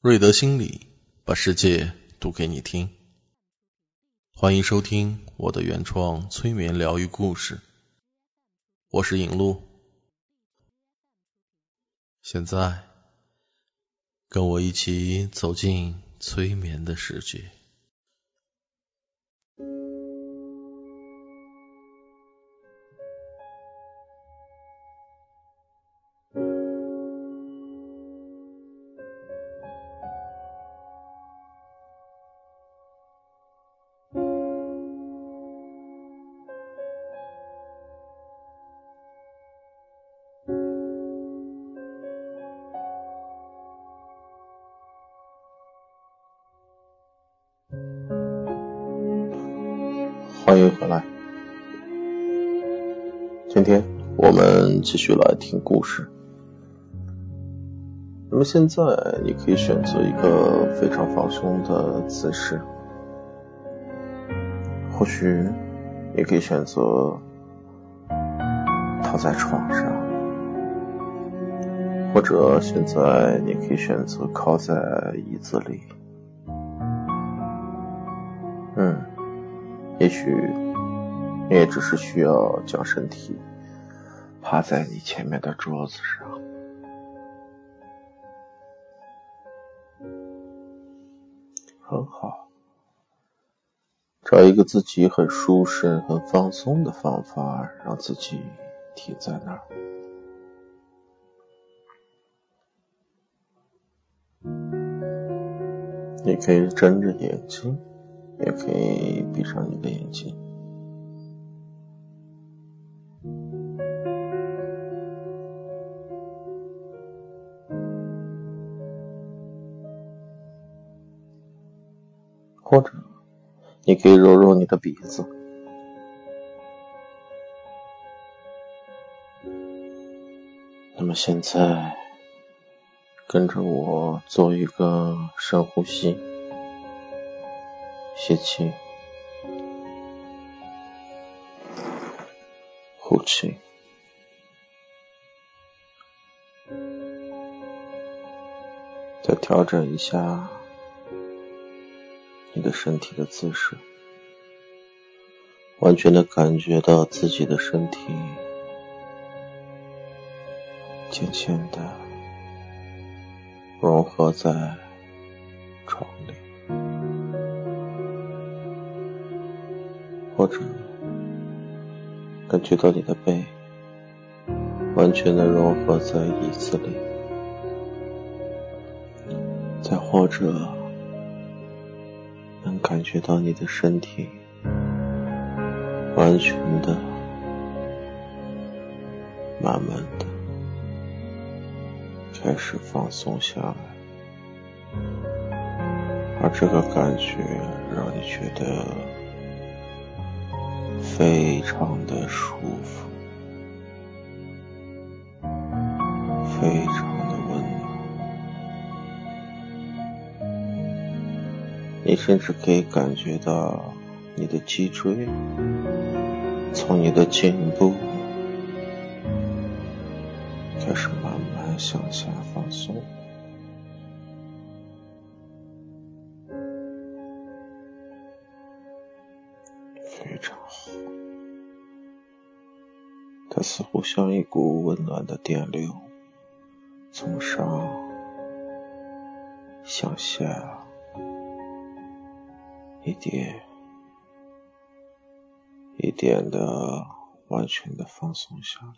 瑞德心理把世界读给你听，欢迎收听我的原创催眠疗愈故事。我是影路，现在跟我一起走进催眠的世界。欢迎回来，今天我们继续来听故事。那么现在你可以选择一个非常放松的姿势，或许你可以选择躺在床上，或者现在你可以选择靠在椅子里。也许你也只是需要将身体趴在你前面的桌子上，很好。找一个自己很舒适、很放松的方法，让自己停在那儿。你可以睁着眼睛。也可以闭上你的眼睛，或者你可以揉揉你的鼻子。那么现在，跟着我做一个深呼吸。吸气，呼气，再调整一下你的身体的姿势，完全的感觉到自己的身体渐渐的融合在床里。或者感觉到你的背完全的融合在椅子里，再或者能感觉到你的身体完全的、慢慢的开始放松下来，而这个感觉让你觉得。非常的舒服，非常的温暖。你甚至可以感觉到你的脊椎从你的颈部开始慢慢向下放松。就像一股温暖的电流，从上向下，一点一点的完全的放松下来。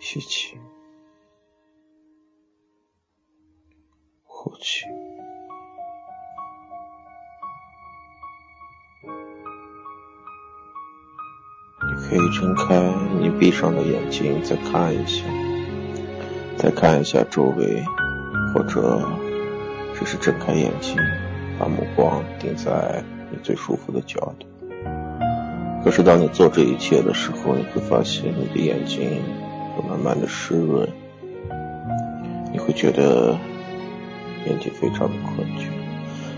吸气，呼气。可以睁开你闭上的眼睛，再看一下，再看一下周围，或者只是睁开眼睛，把目光定在你最舒服的角度。可是当你做这一切的时候，你会发现你的眼睛会慢慢的湿润，你会觉得眼睛非常的困倦，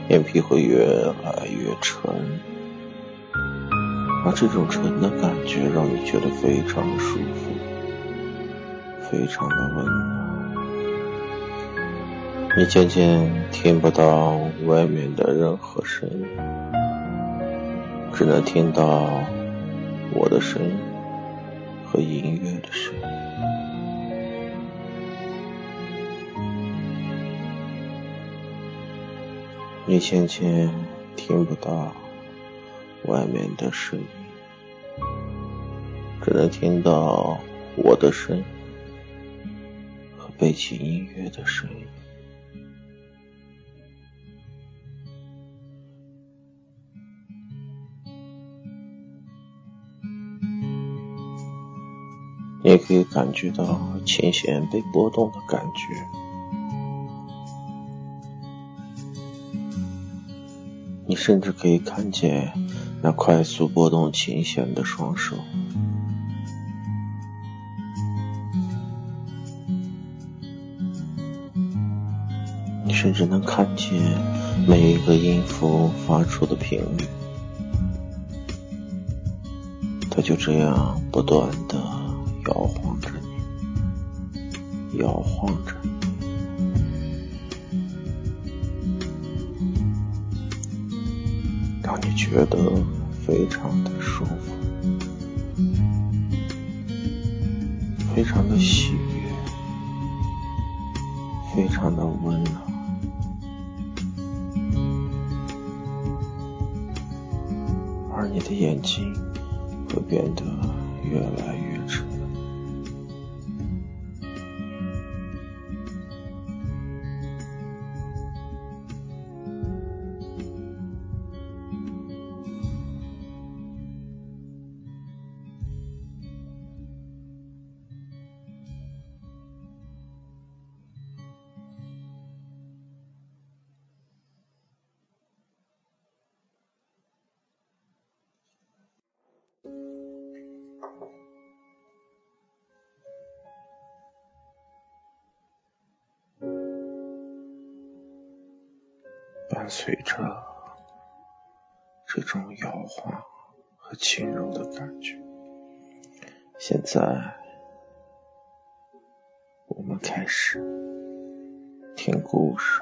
眼皮会越来越沉。而这种沉的感觉让你觉得非常的舒服。非常的温暖。你渐渐听不到外面的任何声音，只能听到我的声音和音乐的声音。你渐渐听不到外面的声音，只能听到我的声音和背景音乐的声音。你也可以感觉到琴弦被拨动的感觉。你甚至可以看见那快速拨动琴弦的双手，你甚至能看见每一个音符发出的频率，它就这样不断的摇晃着你，摇晃着。觉得非常的舒服，非常的喜悦，非常的温暖，而你的眼睛会变得越来越沉。伴随着这种摇晃和轻柔的感觉，现在我们开始听故事。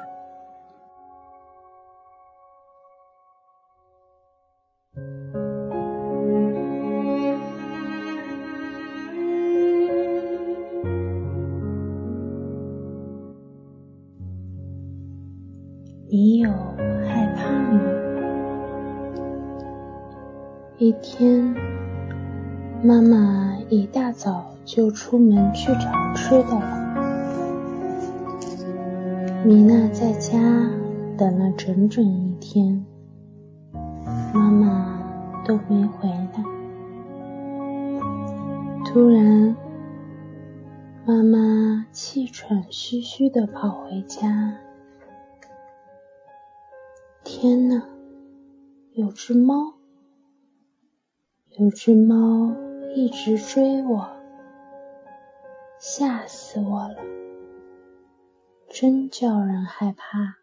天，妈妈一大早就出门去找吃的了，米娜在家等了整整一天，妈妈都没回来。突然，妈妈气喘吁吁地跑回家。天呐，有只猫，有只猫一直追我，吓死我了，真叫人害怕。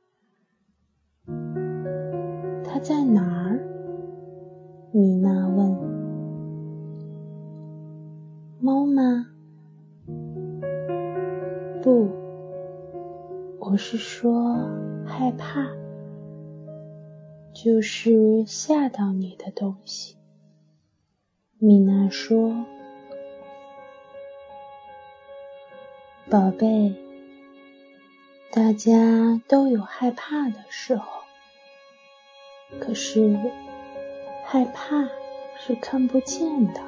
它在哪儿？米娜问。猫吗？不，我是说害怕。就是吓到你的东西，米娜说：“宝贝，大家都有害怕的时候，可是害怕是看不见的。”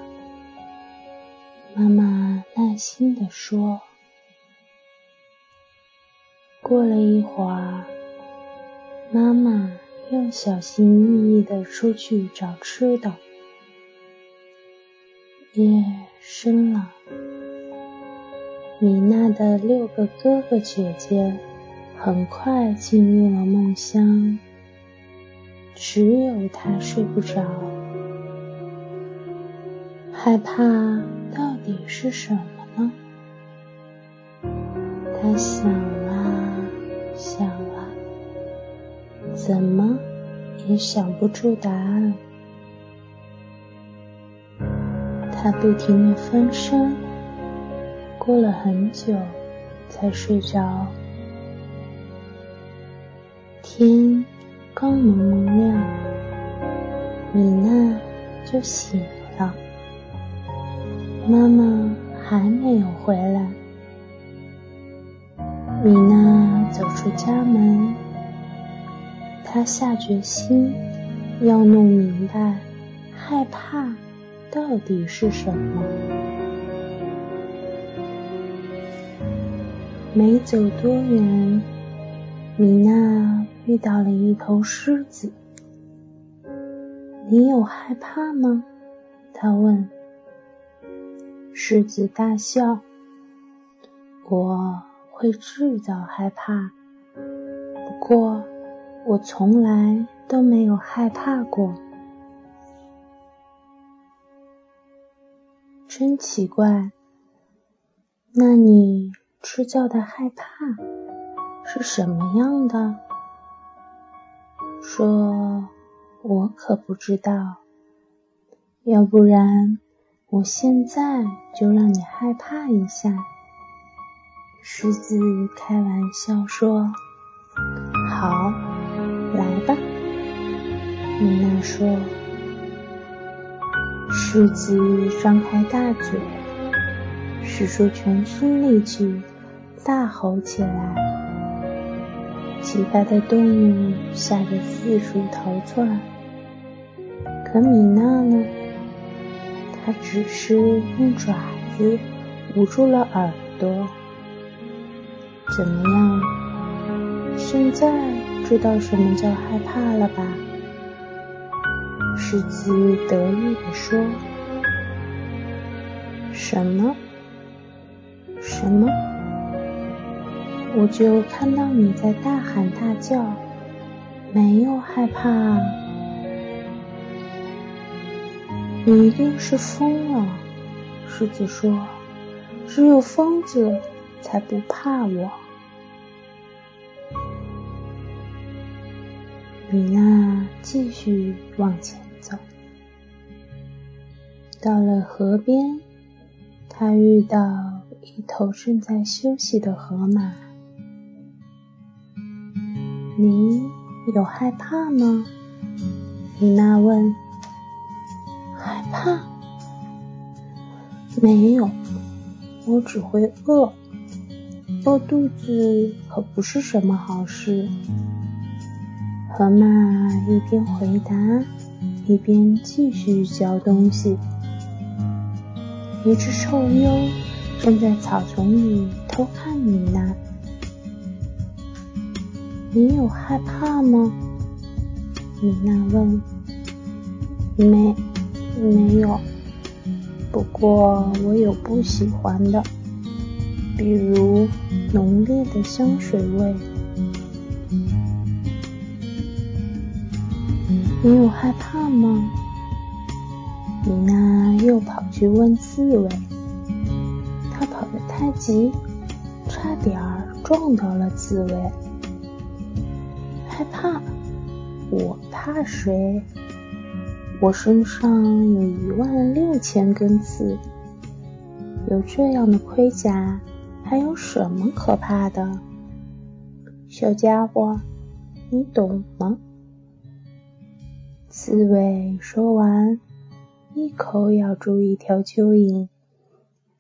妈妈耐心地说。过了一会儿，妈妈。又小心翼翼地出去找吃的。夜深了，米娜的六个哥哥姐姐很快进入了梦乡，只有她睡不着。害怕到底是什么呢？她想啊想啊。怎么也想不出答案。他不停的翻身、过了很久才睡着。天刚蒙蒙亮，米娜就醒了。妈妈还没有回来。米娜走出家门，她下决心要弄明白害怕到底是什么。没走多远，米娜遇到了一头狮子。你有害怕吗？他问。狮子大笑。我会制造害怕，不过我从来都没有害怕过。真奇怪。那你？制造的害怕是什么样的？说，我可不知道。要不然，我现在就让你害怕一下。狮子开玩笑说：“好，来吧。”米娜说。狮子张开大嘴。使出全身力气，大吼起来。其他的动物吓得四处逃窜。可米娜呢？她只是用爪子捂住了耳朵。怎么样？现在知道什么叫害怕了吧？狮子得意地说：“什么？”什么？我就看到你在大喊大叫，没有害怕。你一定是疯了，狮子说。只有疯子才不怕我。米娜继续往前走，到了河边，他遇到。一头正在休息的河马，你有害怕吗？米娜问。害怕？没有，我只会饿，饿肚子可不是什么好事。河马一边回答，一边继续嚼东西。一只臭鼬。正在草丛里偷看你呢，你有害怕吗？米娜问。没，没有。不过我有不喜欢的，比如浓烈的香水味。你有害怕吗？米娜又跑去问刺猬。她跑得太急，差点撞到了刺猬。害怕？我怕谁？我身上有一万六千根刺，有这样的盔甲，还有什么可怕的？小家伙，你懂吗？刺猬说完，一口咬住一条蚯蚓，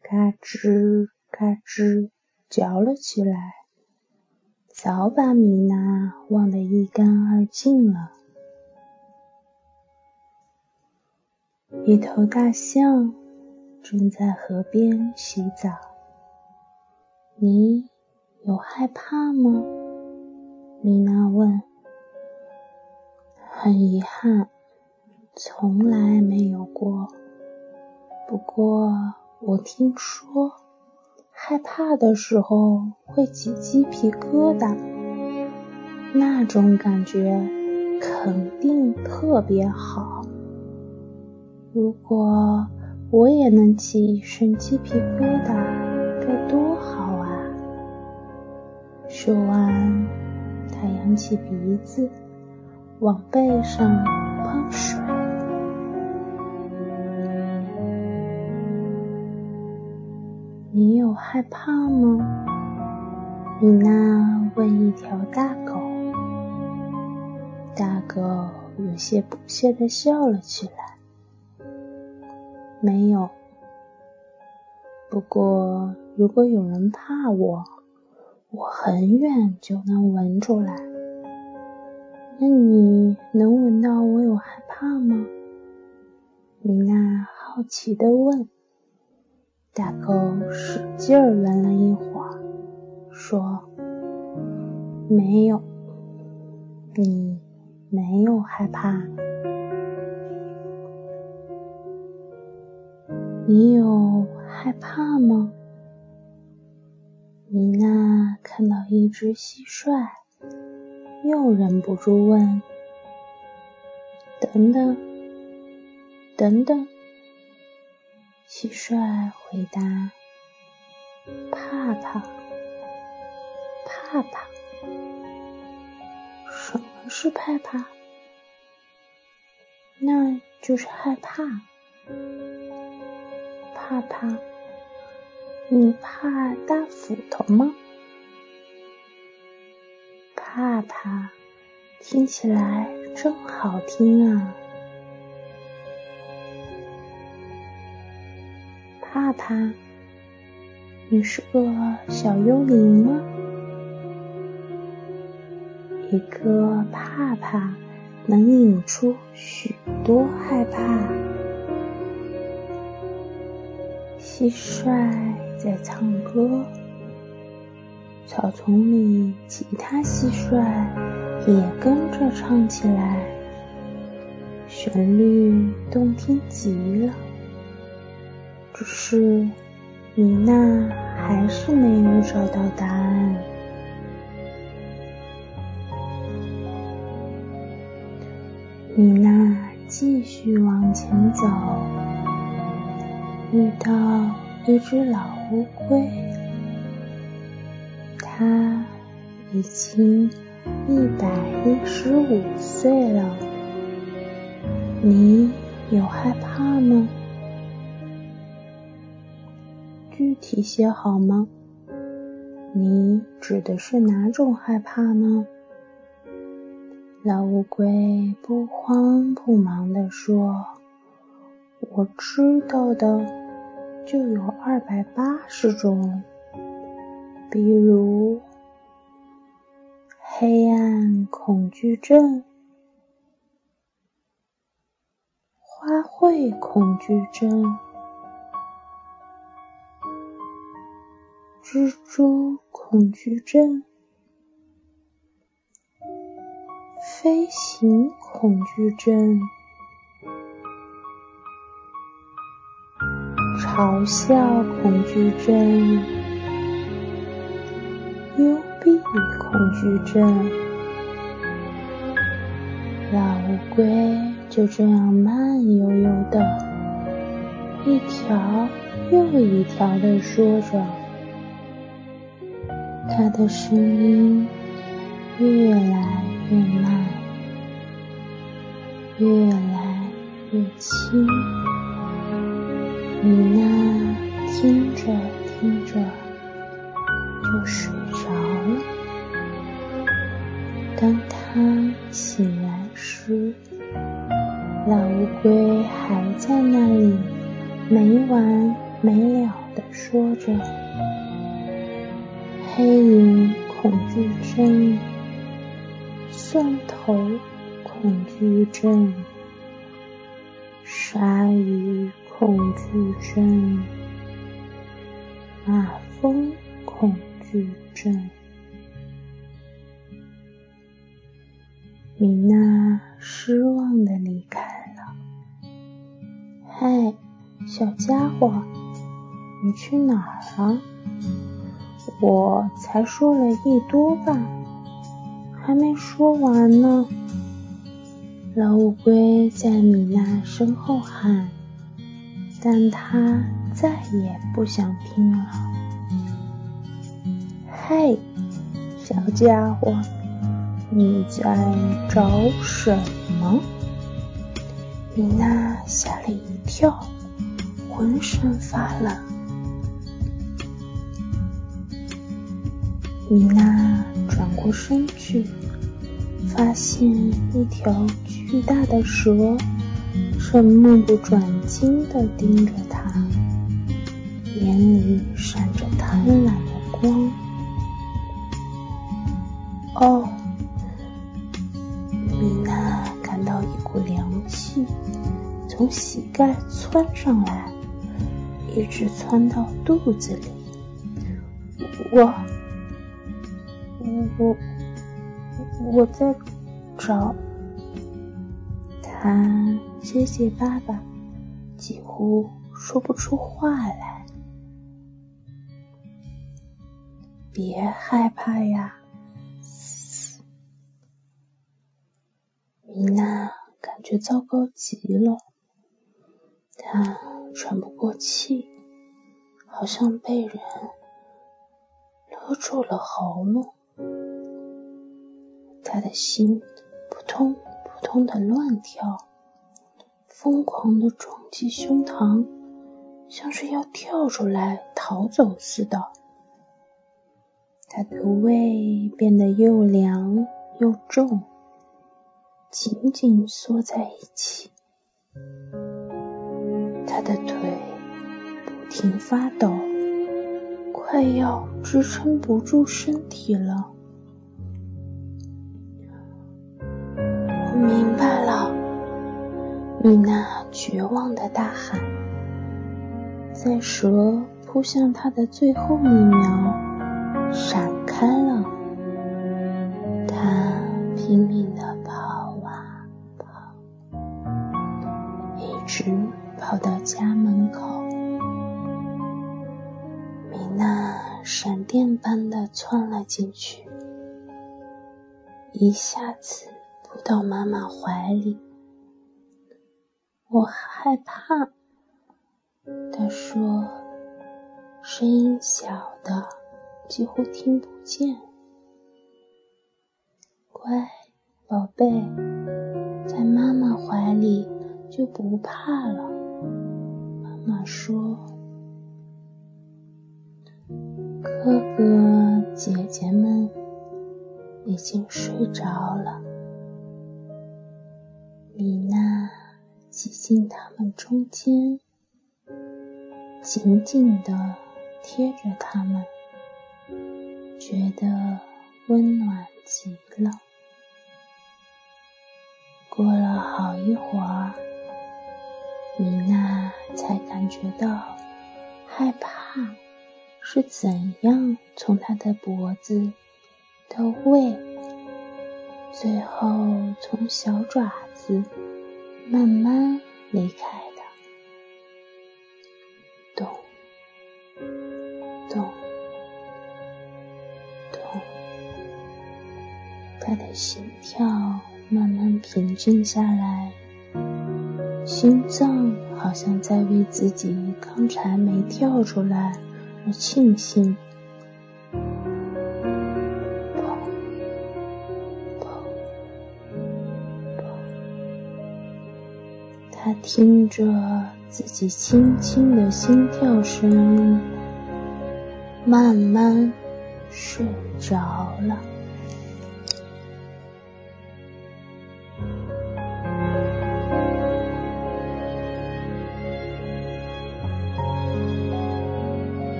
嘎吱。嘎吱嚼了起来，早把米娜忘得一干二净了。一头大象正在河边洗澡，你有害怕吗？米娜问。很遗憾，从来没有过。不过我听说。害怕的时候会起鸡皮疙瘩，那种感觉肯定特别好。如果我也能起一身鸡皮疙瘩，该多好啊！说完，他扬起鼻子，往背上喷水。你有害怕吗？米娜问一条大狗。大狗有些不屑的笑了起来。没有。不过，如果有人怕我，我很远就能闻出来。那你能闻到我有害怕吗？米娜好奇的问。大狗使劲闻了一会儿，说：“没有，你没有害怕。你有害怕吗？”米娜看到一只蟋蟀，又忍不住问：“等等，等等。”蟋蟀回答：“怕怕，怕怕。什么是怕怕？那就是害怕。怕怕，你怕大斧头吗？怕怕，听起来真好听啊。”怕怕，你是个小幽灵吗？一个怕怕能引出许多害怕。蟋蟀在唱歌，草丛里其他蟋蟀也跟着唱起来，旋律动听极了。只是米娜还是没有找到答案。米娜继续往前走，遇到一只老乌龟，他已经一百一十五岁了。你有害怕吗？具体些好吗？你指的是哪种害怕呢？老乌龟不慌不忙地说：“我知道的就有二百八十种，比如黑暗恐惧症、花卉恐惧症。”蜘蛛恐惧症、飞行恐惧症、嘲笑恐惧症、闭恐惧症。老乌龟就这样慢悠悠的，一条又一条的说着。他的声音越来越慢，越来越轻。米娜听着听着就睡醒来时，老乌龟还在那里没完没了的说着。黑影恐惧症、蒜头恐惧症、鲨鱼恐惧症、去哪儿了？我才说了一多半，还没说完呢。老乌龟在米娜身后喊，但它再也不想听了。嘿，小家伙，你在找什么？米娜吓了一跳，浑身发冷。米娜转过身去，发现一条巨大的蛇正目不转睛地盯着她，眼里闪着贪婪的光。哦，米娜感到一股凉气从膝盖窜上来，一直窜到肚子里。我。我我在找他，结结巴巴，几乎说不出话来。别害怕呀，米娜感觉糟糕极了，她喘不过气，好像被人勒住了喉咙。他的心扑通扑通的乱跳，疯狂的撞击胸膛，像是要跳出来逃走似的。他的胃变得又凉又重，紧紧缩在一起。他的腿不停发抖，快要支撑不住身体了。明白了，米娜绝望的大喊。在蛇扑向她的最后一秒，闪开了。她拼命的跑啊跑，一直跑到家门口。米娜闪电般的窜了进去，一下子。扑到妈妈怀里，我害怕。他说，声音小的几乎听不见。乖，宝贝，在妈妈怀里就不怕了。妈妈说，哥哥姐姐们已经睡着了。米娜挤进他们中间，紧紧地贴着他们，觉得温暖极了。过了好一会儿，米娜才感觉到害怕是怎样从她的脖子到胃，最后从小爪子。慢慢离开的，咚咚咚，他的心跳慢慢平静下来，心脏好像在为自己刚才没跳出来而庆幸。他听着自己轻轻的心跳声，慢慢睡着了。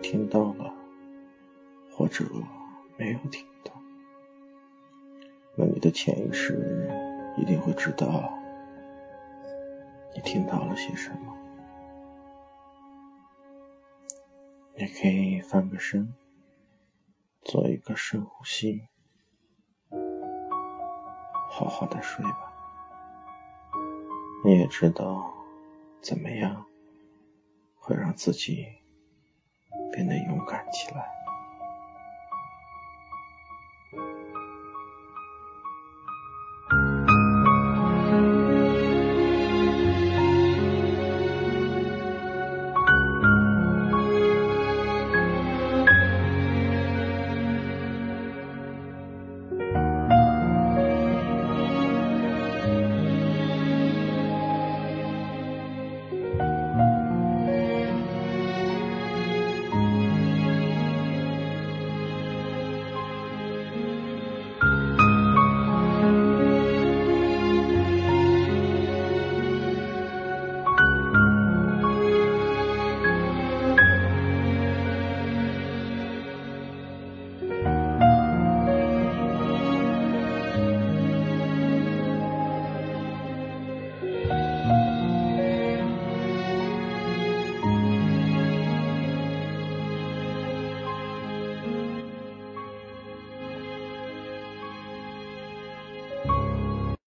听到了，或者没有听到，那你的潜意识一定会知道你听到了些什么。你可以翻个身，做一个深呼吸，好好的睡吧。你也知道怎么样。会让自己变得勇敢起来。